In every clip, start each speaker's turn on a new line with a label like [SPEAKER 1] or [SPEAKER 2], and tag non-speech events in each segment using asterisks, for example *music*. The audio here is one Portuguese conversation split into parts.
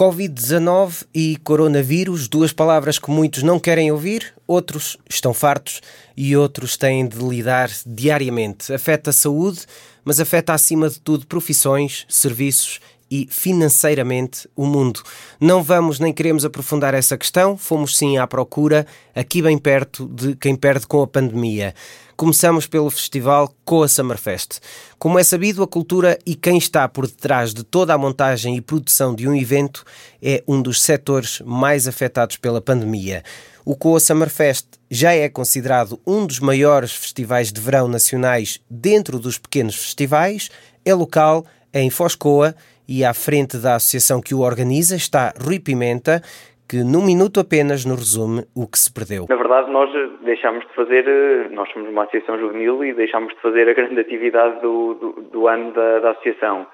[SPEAKER 1] Covid-19 e coronavírus, duas palavras que muitos não querem ouvir, outros estão fartos e outros têm de lidar diariamente. Afeta a saúde, mas afeta acima de tudo profissões, serviços e financeiramente o mundo. Não vamos nem queremos aprofundar essa questão, fomos sim à procura, aqui bem perto de quem perde com a pandemia. Começamos pelo festival Coa Summerfest. Como é sabido, a cultura e quem está por detrás de toda a montagem e produção de um evento é um dos setores mais afetados pela pandemia. O Coa Summerfest já é considerado um dos maiores festivais de verão nacionais dentro dos pequenos festivais, é local, em Foscoa e à frente da associação que o organiza está Rui Pimenta, que num minuto apenas nos resume o que se perdeu.
[SPEAKER 2] Na verdade, nós deixámos de fazer, eh, nós somos uma associação juvenil e deixámos de fazer a grande *laughs* atividade do, do, do ano da, da, associação.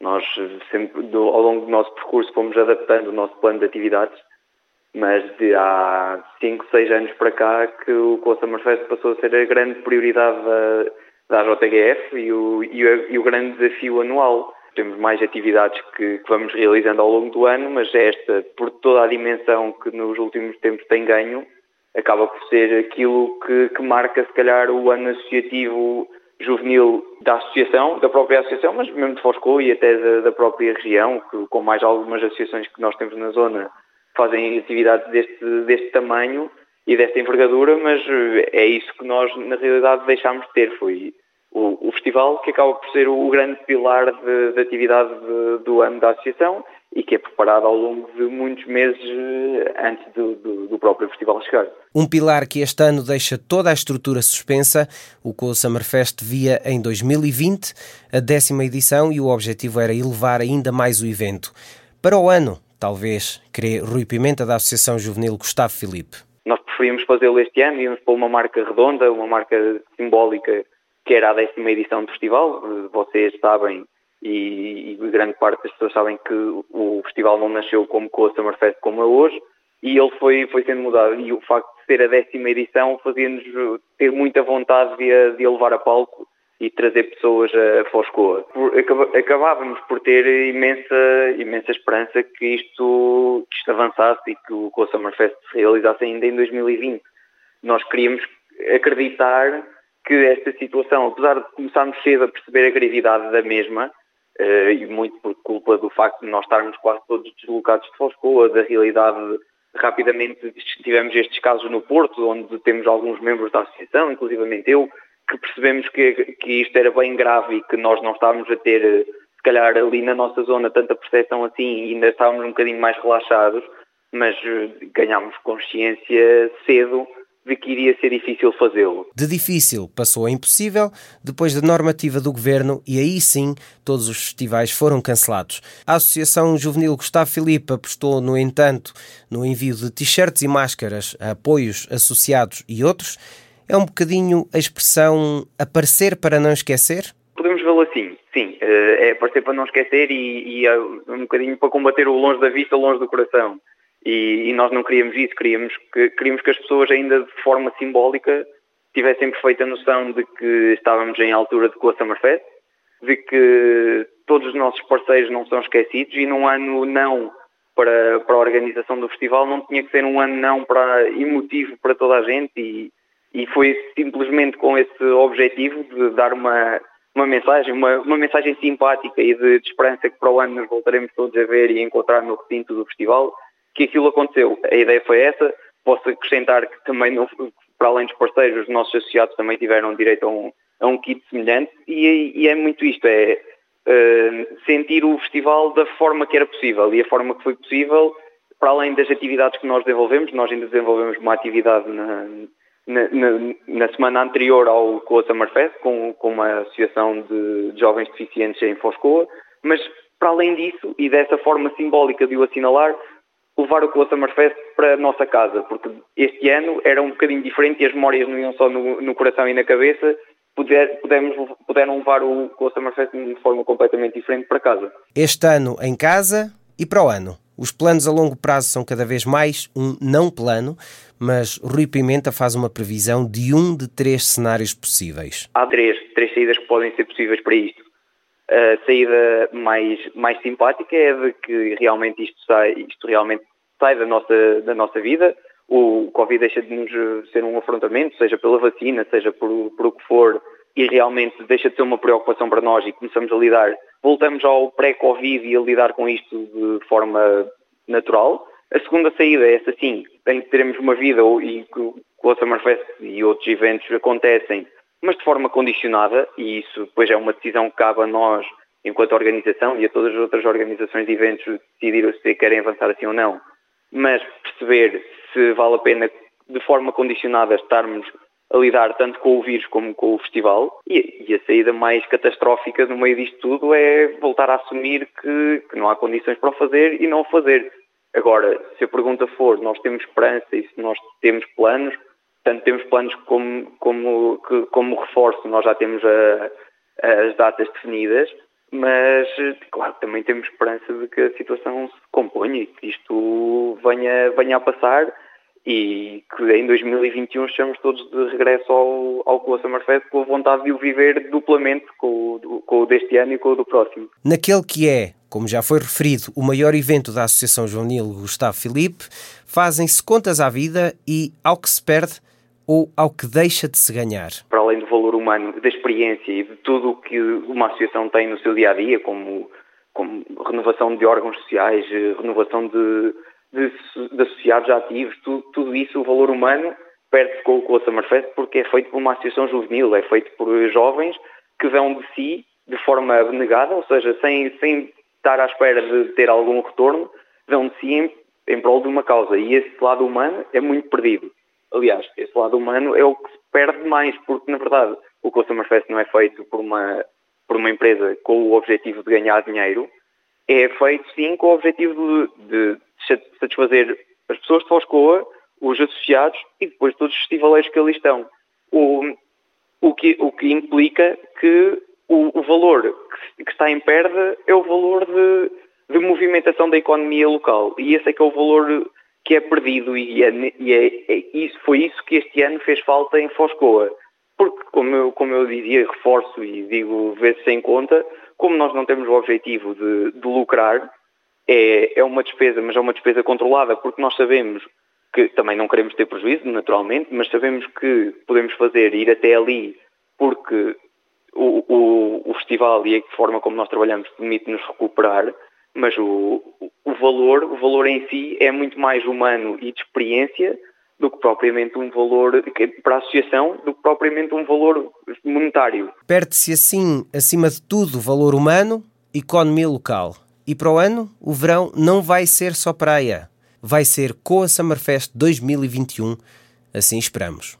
[SPEAKER 2] Nós sempre, do, ao longo do nosso percurso, fomos adaptando o nosso plano de atividades, mas de há 5, 6 anos para cá que o Coa Summerfest passou a ser a grande prioridade da, da JTGF e o, e o, e o grande desafio anual temos mais atividades que, que, vamos realizando ao longo do ano, mas esta, por toda a dimensão que nos últimos tempos tem ganho, acaba por ser aquilo que, que marca, se calhar, o ano associativo juvenil da associação, da própria associação, mas mesmo de Foscou e até da, da, própria região, que, com mais algumas associações que nós temos na zona, fazem atividades deste, deste tamanho e desta envergadura, mas é isso que nós, na realidade, deixámos de ter. Foi o, o, festival, que acaba por ser o grande pilar de, de atividade de, do ano da associação e que é preparado ao longo de muitos meses eh, antes do, do, do, próprio festival chegar.
[SPEAKER 1] Um pilar que este ano deixa toda a estrutura suspensa. O Co Summerfest via em 2020 a décima edição e o objetivo era elevar ainda mais o evento. Para o ano, talvez, crê Rui Pimenta da Associação Juvenil Gustavo Filipe.
[SPEAKER 2] Nós preferimos fazê-lo este ano, íamos para uma marca redonda, uma marca simbólica que era a décima edição do festival. Vocês sabem, e, e, grande parte das pessoas sabem que o festival não nasceu como com a Summerfest como é hoje, e ele foi, foi sendo mudado. E o facto de ser a décima edição fazia-nos ter muita vontade de, de levar a palco e trazer pessoas a Foscoa. Acabávamos por ter imensa, imensa esperança que isto, que isto avançasse e que o Coa Summerfest se realizasse ainda em 2020. Nós queríamos acreditar que esta situação, apesar de começarmos cedo a perceber a gravidade da mesma, uh, e muito por culpa do facto de nós estarmos quase todos deslocados de Foscoa, da realidade, rapidamente tivemos estes casos no Porto, onde temos alguns membros da associação, inclusivamente eu, que percebemos que, que isto era bem grave e que nós não estávamos a ter, se calhar ali na nossa zona, tanta percepção assim e ainda estávamos um bocadinho mais relaxados, mas eh, ganhámos consciência cedo de que iria ser difícil fazê-lo.
[SPEAKER 1] De difícil passou a impossível depois da normativa do governo e aí sim todos os festivais foram cancelados. A Associação Juvenil Gustavo Filipe apostou, no entanto, no envio de t-shirts e máscaras a apoios associados e outros. É um bocadinho a expressão aparecer para não esquecer?
[SPEAKER 2] Podemos vê-lo assim, sim. Eh, é aparecer para não esquecer e, e é um bocadinho para combater o longe da vista, longe do coração. E, e, nós não queríamos isso, queríamos que, queríamos que as pessoas ainda de forma simbólica tivessem perfeita noção de que estávamos em altura de Coa Summerfest, de que todos os nossos parceiros não são esquecidos e num ano não para, para a organização do festival não tinha que ser um ano não para emotivo para toda a gente e, e foi simplesmente com esse objetivo de dar uma, uma mensagem, uma, uma mensagem simpática e de, de esperança que para o ano nos voltaremos todos a ver e encontrar no recinto do festival que aquilo aconteceu. A ideia foi essa. Posso acrescentar que também, para além dos parceiros, os nossos associados também tiveram direito a um, a um kit semelhante e, e é muito isto, é uh, sentir o festival da forma que era possível e a forma que foi possível, para além das atividades que nós desenvolvemos, nós ainda desenvolvemos uma atividade na, na, na, na semana anterior ao Coa Summerfest, com, com uma associação de, de jovens deficientes em Foscoa, mas para além disso, e dessa forma simbólica de o assinalar, levar o Coa Summerfest para a nossa casa, porque este ano era um bocadinho diferente e as memórias não iam só no, no coração e na cabeça, puder, pudemos, puderam levar o Coa Summerfest de forma completamente diferente para casa.
[SPEAKER 1] Este ano em casa e para o ano? Os planos a longo prazo são cada vez mais um não plano, mas Rui Pimenta faz uma previsão de um de três cenários possíveis.
[SPEAKER 2] Há três, três saídas que podem ser possíveis para isto. A saída mais, mais simpática é de que realmente isto sai, isto realmente sai da nossa, da nossa vida. O Covid deixa de nos ser um afrontamento, seja pela vacina, seja por, por o que for, e realmente deixa de ser uma preocupação para nós e começamos a lidar, voltamos ao pré-Covid e a lidar com isto de forma natural. A segunda saída é essa sim, tem que termos uma vida e com o Summerfest e outros eventos acontecem mas de forma condicionada, e isso depois é uma decisão que cabe a nós, enquanto organização, e a todas as outras organizações de eventos, decidir se querem avançar assim ou não. Mas perceber se vale a pena, de forma condicionada, estarmos a lidar tanto com o vírus como com o festival. E, e, a saída mais catastrófica no meio disto tudo é voltar a assumir que, que, não há condições para o fazer e não o fazer. Agora, se a pergunta for, nós temos esperança e se nós temos planos, Portanto, temos planos como, como, que, como reforço, nós já temos a, as datas definidas, mas, claro, também temos esperança de que a situação se componha e que isto venha, venha a passar e que em 2021 estejamos todos de regresso ao, ao Coa Summerfest com a vontade de o viver duplamente com o, com o deste ano e com o do próximo.
[SPEAKER 1] Naquele que é, como já foi referido, o maior evento da Associação Juvenil Gustavo Filipe, fazem-se contas à vida e, ao que se perde, ou ao que deixa de se ganhar?
[SPEAKER 2] Para além do valor humano, da experiência e de tudo o que uma associação tem no seu dia a dia, como, como renovação de órgãos sociais, eh, renovação de, de, de associados ativos, tudo, tudo, isso, o valor humano, perde-se com, com a Summerfest porque é feito por uma associação juvenil, é feito por jovens que vão de si de forma abnegada, ou seja, sem, sem estar à espera de ter algum retorno, vão de si em, em prol de uma causa. E esse lado humano é muito perdido. Aliás, esse lado humano é o que se perde mais, porque na verdade o Customer Fest não é feito por uma, por uma empresa com o objetivo de ganhar dinheiro, é feito sim com o objetivo de, de satisfazer as pessoas de Foscoa, os associados e depois todos os festivaleiros que ali estão. O, o, que, o que implica que o, o valor que, que, está em perda é o valor de, de movimentação da economia local. E esse é que é o valor que é perdido e, é, e é, é, isso, foi isso que este ano fez falta em Foscoa. Porque, como eu, como eu dizia, reforço e digo vezes sem conta, como nós não temos o objetivo de, de lucrar, é, é uma despesa, mas é uma despesa controlada, porque nós sabemos que também não queremos ter prejuízo, naturalmente, mas sabemos que podemos fazer, ir até ali, porque o, o, o festival e a forma como nós trabalhamos permite-nos recuperar, mas o, o valor, o valor em si é muito mais humano e de experiência do que propriamente um valor para a associação, do que propriamente um valor monetário.
[SPEAKER 1] Perde-se assim, acima de tudo, o valor humano, economia local. E para o ano, o verão não vai ser só praia. Vai ser Coa Summerfest 2021, assim esperamos.